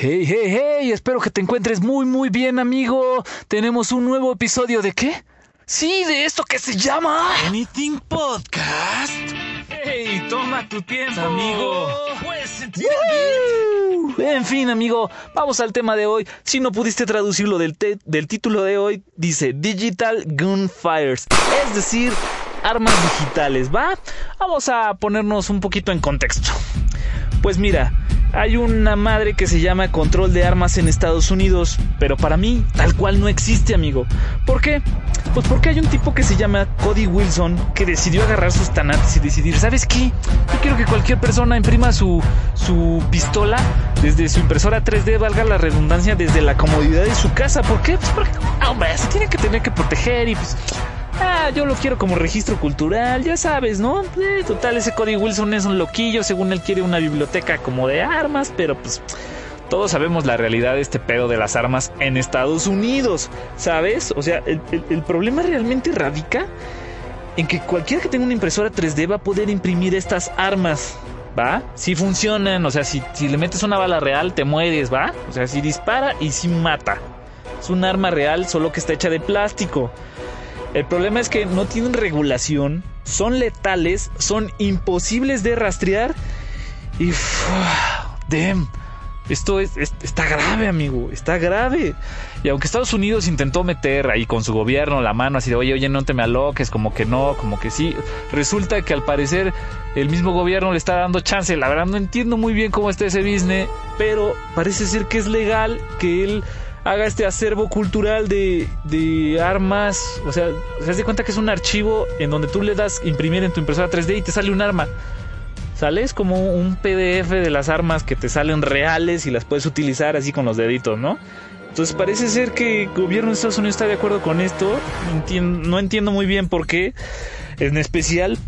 Hey, hey, hey, espero que te encuentres muy, muy bien, amigo. Tenemos un nuevo episodio de qué? Sí, de esto que se llama Anything Podcast. Hey, toma tu tiempo, Amigo, puedes sentir! En fin, amigo, vamos al tema de hoy. Si no pudiste traducirlo del, del título de hoy, dice Digital Gunfires, es decir, armas digitales, ¿va? Vamos a ponernos un poquito en contexto. Pues mira, hay una madre que se llama control de armas en Estados Unidos, pero para mí tal cual no existe, amigo. ¿Por qué? Pues porque hay un tipo que se llama Cody Wilson que decidió agarrar sus tanates y decidir, ¿sabes qué? Yo quiero que cualquier persona imprima su, su pistola desde su impresora 3D, valga la redundancia, desde la comodidad de su casa. ¿Por qué? Pues porque, hombre, se tiene que tener que proteger y pues... Ah, yo lo quiero como registro cultural, ya sabes, ¿no? Eh, total, ese Cody Wilson es un loquillo, según él quiere una biblioteca como de armas, pero pues todos sabemos la realidad de este pedo de las armas en Estados Unidos, ¿sabes? O sea, el, problema realmente radica en que cualquiera que tenga una impresora 3D va a poder imprimir estas armas, ¿va? Si funcionan, o sea, si, si le metes una bala real te mueres, ¿va? O sea, si dispara y si mata. Es un arma real, solo que está hecha de plástico. El problema es que no tienen regulación, son letales, son imposibles de rastrear y... uf, damn, esto es, es- está grave, amigo, está grave. Y aunque Estados Unidos intentó meter ahí con su gobierno la mano así de, oye, oye, no te me aloques, como que no, como que sí, resulta que al parecer el mismo gobierno le está dando chance. La verdad no entiendo muy bien cómo está ese business, pero parece ser que es legal que él haga este acervo cultural de, de armas. O sea, se hace cuenta que es un archivo en donde tú le das imprimir en tu impresora 3D y te sale un arma. ¿Sales? Como un PDF de las armas que te salen reales y las puedes utilizar así con los deditos, ¿no? Entonces parece ser que el gobierno de Estados Unidos está de acuerdo con esto. No entiendo muy bien por qué. En especial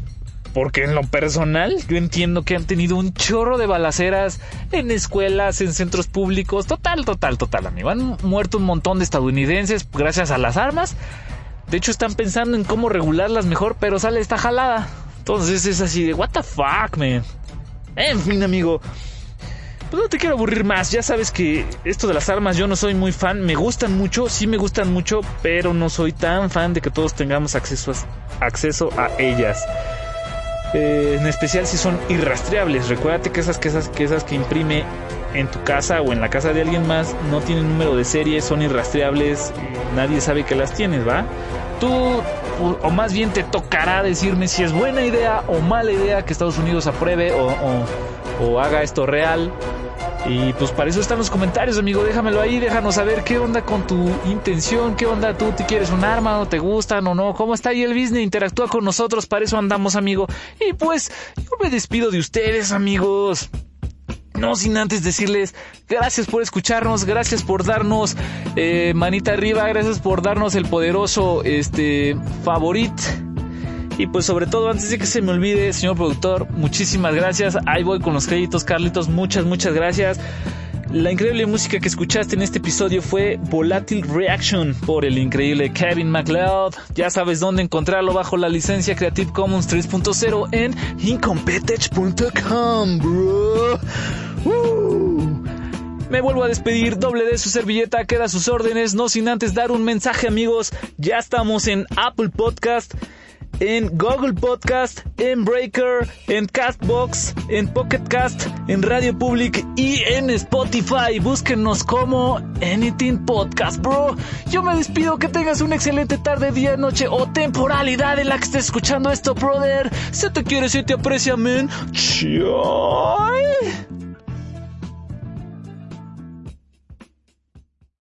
porque en lo personal yo entiendo que han tenido un chorro de balaceras en escuelas, en centros públicos. Total, total, total, amigo. Han muerto un montón de estadounidenses gracias a las armas. De hecho están pensando en cómo regularlas mejor, pero sale esta jalada. Entonces es así de, what the fuck, man. En fin, amigo. Pues no te quiero aburrir más, ya sabes que esto de las armas yo no soy muy fan, me gustan mucho, sí me gustan mucho, pero no soy tan fan de que todos tengamos acceso a, acceso a ellas. Eh, en especial si son irrastreables. Recuérdate que esas, que esas que esas que imprime en tu casa o en la casa de alguien más no tienen número de serie, son irrastreables, nadie sabe que las tienes, ¿va? Tú, o, más bien te tocará decirme si es buena idea o mala idea que Estados Unidos apruebe o haga esto real. Y pues para eso están los comentarios, amigo. Déjamelo ahí, déjanos saber qué onda con tu intención, qué onda tú, te quieres un arma o te gustan o no, cómo está ahí el business, interactúa con nosotros, para eso andamos, amigo. Y pues yo me despido de ustedes, amigos. No sin antes decirles gracias por escucharnos, gracias por darnos eh, manita arriba, gracias por darnos el poderoso este favorit. Y pues sobre todo, antes de que se me olvide, señor productor, muchísimas gracias. Ahí voy con los créditos, Carlitos, muchas, muchas gracias. La increíble música que escuchaste en este episodio fue Volatile Reaction por el increíble Kevin MacLeod. Ya sabes dónde encontrarlo bajo la licencia Creative Commons 3.0 en incompetech.com, bro. Uh. Me vuelvo a despedir, doble de su servilleta, queda sus órdenes, no sin antes dar un mensaje amigos, ya estamos en Apple Podcast, en Google Podcast, en Breaker, en Castbox, en Pocket Cast, en Radio Public y en Spotify. Búsquenos como Anything Podcast, bro. Yo me despido, que tengas una excelente tarde, día, noche o temporalidad en la que estés escuchando esto, brother. Se te quiere, se te aprecia, men. Chao.